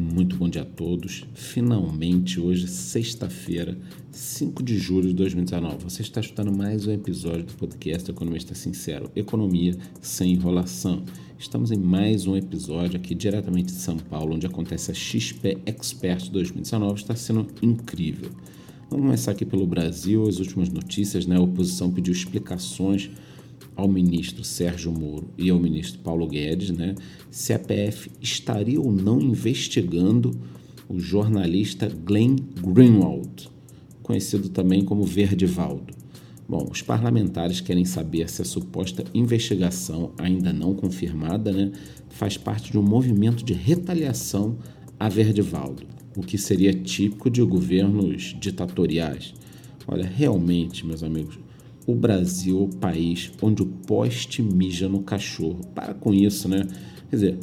Muito bom dia a todos. Finalmente, hoje, sexta-feira, 5 de julho de 2019, você está escutando mais um episódio do podcast Economista Sincero Economia sem enrolação. Estamos em mais um episódio aqui diretamente de São Paulo, onde acontece a XP Expert 2019. Está sendo incrível. Vamos começar aqui pelo Brasil, as últimas notícias, né? A oposição pediu explicações ao ministro Sérgio Moro e ao ministro Paulo Guedes, né, se a PF estaria ou não investigando o jornalista Glenn Greenwald, conhecido também como Verdivaldo. Bom, os parlamentares querem saber se a suposta investigação, ainda não confirmada, né, faz parte de um movimento de retaliação a Verdivaldo, o que seria típico de governos ditatoriais. Olha, realmente, meus amigos, o Brasil o país onde o poste mija no cachorro. Para com isso, né? Quer dizer,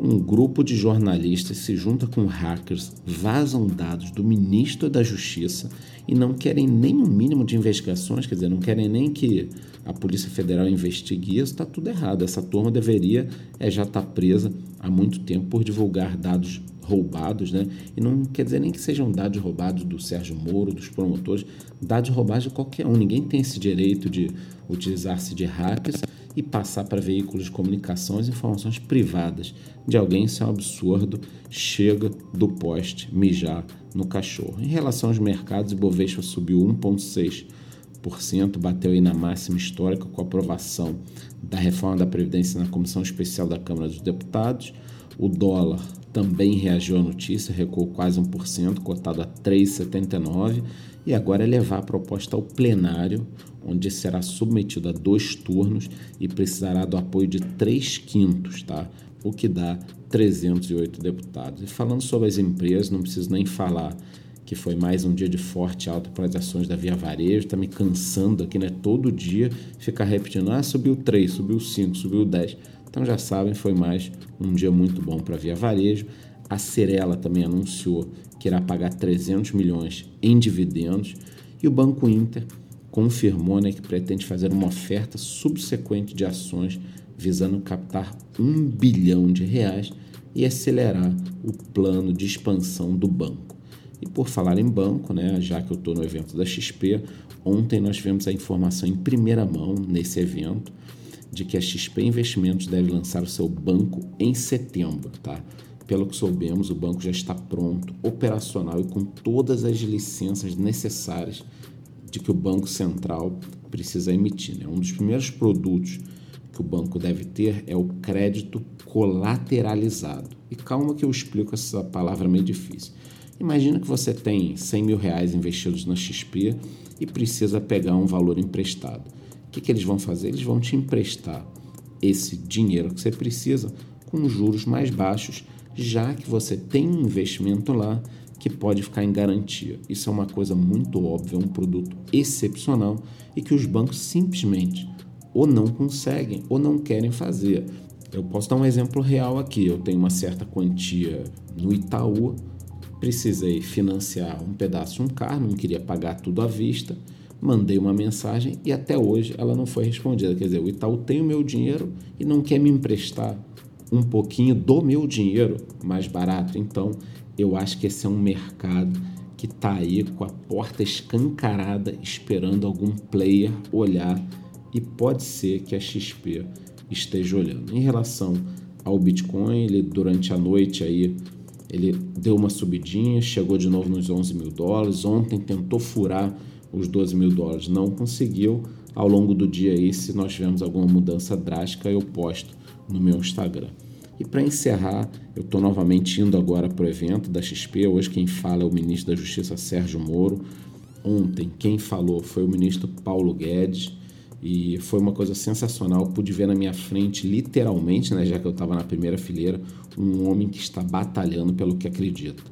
um grupo de jornalistas se junta com hackers, vazam dados do ministro da Justiça e não querem nem um mínimo de investigações, quer dizer, não querem nem que a Polícia Federal investigue isso, está tudo errado. Essa turma deveria é, já estar tá presa há muito tempo por divulgar dados roubados, né? E não quer dizer nem que sejam dados roubados do Sérgio Moro, dos promotores, dados roubados de qualquer um. Ninguém tem esse direito de utilizar-se de hackers e passar para veículos de comunicação as informações privadas de alguém. Isso é um absurdo. Chega do poste mijar no cachorro. Em relação aos mercados, o Bovespa subiu 1,6%, bateu aí na máxima histórica com a aprovação da reforma da Previdência na Comissão Especial da Câmara dos Deputados. O dólar também reagiu à notícia, recuou quase 1%, cotado a 3,79%, e agora é levar a proposta ao plenário, onde será submetido a dois turnos e precisará do apoio de 3 quintos, tá? o que dá 308 deputados. E falando sobre as empresas, não preciso nem falar que foi mais um dia de forte alta para as ações da Via Varejo, está me cansando aqui, né? Todo dia ficar repetindo, ah, subiu 3, subiu 5, subiu 10 então já sabem, foi mais um dia muito bom para Via Varejo. A Cirela também anunciou que irá pagar 300 milhões em dividendos e o Banco Inter confirmou né, que pretende fazer uma oferta subsequente de ações visando captar um bilhão de reais e acelerar o plano de expansão do banco. E por falar em banco, né, já que eu estou no evento da XP, ontem nós tivemos a informação em primeira mão nesse evento de que a XP Investimentos deve lançar o seu banco em setembro, tá? Pelo que soubemos, o banco já está pronto, operacional e com todas as licenças necessárias de que o Banco Central precisa emitir. Né? Um dos primeiros produtos que o banco deve ter é o crédito colateralizado. E calma que eu explico essa palavra meio difícil. Imagina que você tem 100 mil reais investidos na XP e precisa pegar um valor emprestado. O que, que eles vão fazer? Eles vão te emprestar esse dinheiro que você precisa com juros mais baixos, já que você tem um investimento lá que pode ficar em garantia. Isso é uma coisa muito óbvia, um produto excepcional e que os bancos simplesmente ou não conseguem ou não querem fazer. Eu posso dar um exemplo real aqui. Eu tenho uma certa quantia no Itaú, precisei financiar um pedaço de um carro, não queria pagar tudo à vista mandei uma mensagem e até hoje ela não foi respondida. Quer dizer, o Itaú tem o meu dinheiro e não quer me emprestar um pouquinho do meu dinheiro mais barato. Então, eu acho que esse é um mercado que está aí com a porta escancarada, esperando algum player olhar e pode ser que a XP esteja olhando. Em relação ao Bitcoin, ele durante a noite aí ele deu uma subidinha, chegou de novo nos 11 mil dólares. Ontem tentou furar os 12 mil dólares. Não conseguiu. Ao longo do dia aí, se nós tivermos alguma mudança drástica, eu posto no meu Instagram. E para encerrar, eu estou novamente indo agora para o evento da XP. Hoje quem fala é o ministro da Justiça Sérgio Moro. Ontem quem falou foi o ministro Paulo Guedes e foi uma coisa sensacional. Pude ver na minha frente, literalmente, né, já que eu estava na primeira fileira, um homem que está batalhando pelo que acredita.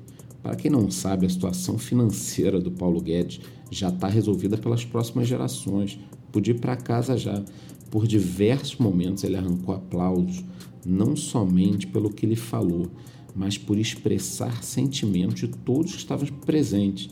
Para quem não sabe, a situação financeira do Paulo Guedes já está resolvida pelas próximas gerações. Podia ir para casa já. Por diversos momentos ele arrancou aplausos, não somente pelo que ele falou, mas por expressar sentimentos de todos que estavam presentes.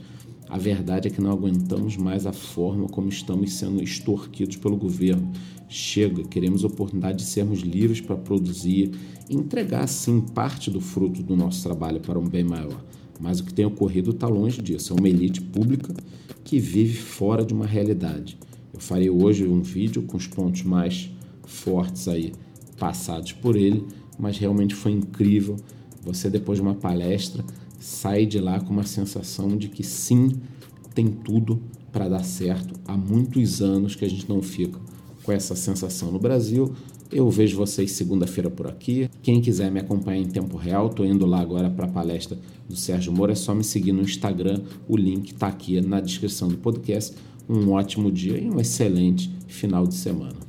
A verdade é que não aguentamos mais a forma como estamos sendo extorquidos pelo governo. Chega, queremos oportunidade de sermos livres para produzir e entregar, sim, parte do fruto do nosso trabalho para um bem maior. Mas o que tem ocorrido está longe disso. É uma elite pública que vive fora de uma realidade. Eu farei hoje um vídeo com os pontos mais fortes aí passados por ele, mas realmente foi incrível. Você, depois de uma palestra, sai de lá com uma sensação de que sim, tem tudo para dar certo. Há muitos anos que a gente não fica com essa sensação no Brasil. Eu vejo vocês segunda-feira por aqui. Quem quiser me acompanhar em tempo real, estou indo lá agora para a palestra do Sérgio Moura. É só me seguir no Instagram. O link está aqui na descrição do podcast. Um ótimo dia e um excelente final de semana.